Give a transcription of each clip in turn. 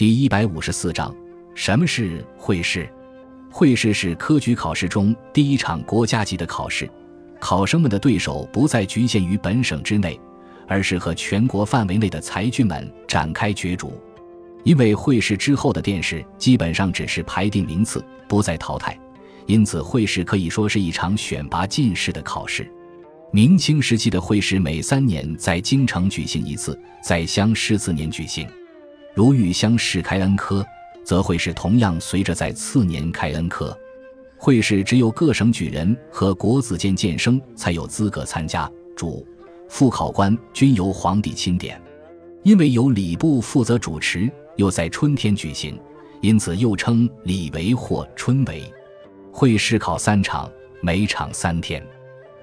第一百五十四章，什么是会试？会试是科举考试中第一场国家级的考试，考生们的对手不再局限于本省之内，而是和全国范围内的才俊们展开角逐。因为会试之后的殿试基本上只是排定名次，不再淘汰，因此会试可以说是一场选拔进士的考试。明清时期的会试每三年在京城举行一次，在乡试次年举行。如遇乡试开恩科。则会试同样随着在次年开恩科，会试只有各省举人和国子监监生才有资格参加，主、副考官均由皇帝钦点。因为由礼部负责主持，又在春天举行，因此又称礼为或春为。会试考三场，每场三天，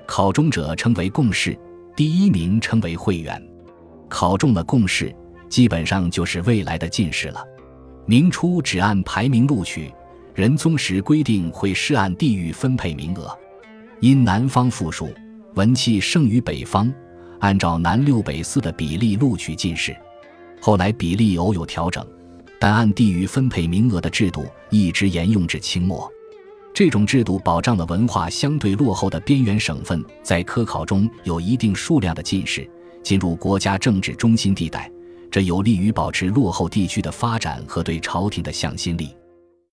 考中者称为贡士，第一名称为会员。考中了贡士，基本上就是未来的进士了。明初只按排名录取，仁宗时规定会试按地域分配名额，因南方富庶，文气盛于北方，按照南六北四的比例录取进士。后来比例偶有调整，但按地域分配名额的制度一直沿用至清末。这种制度保障了文化相对落后的边缘省份在科考中有一定数量的进士进入国家政治中心地带。这有利于保持落后地区的发展和对朝廷的向心力。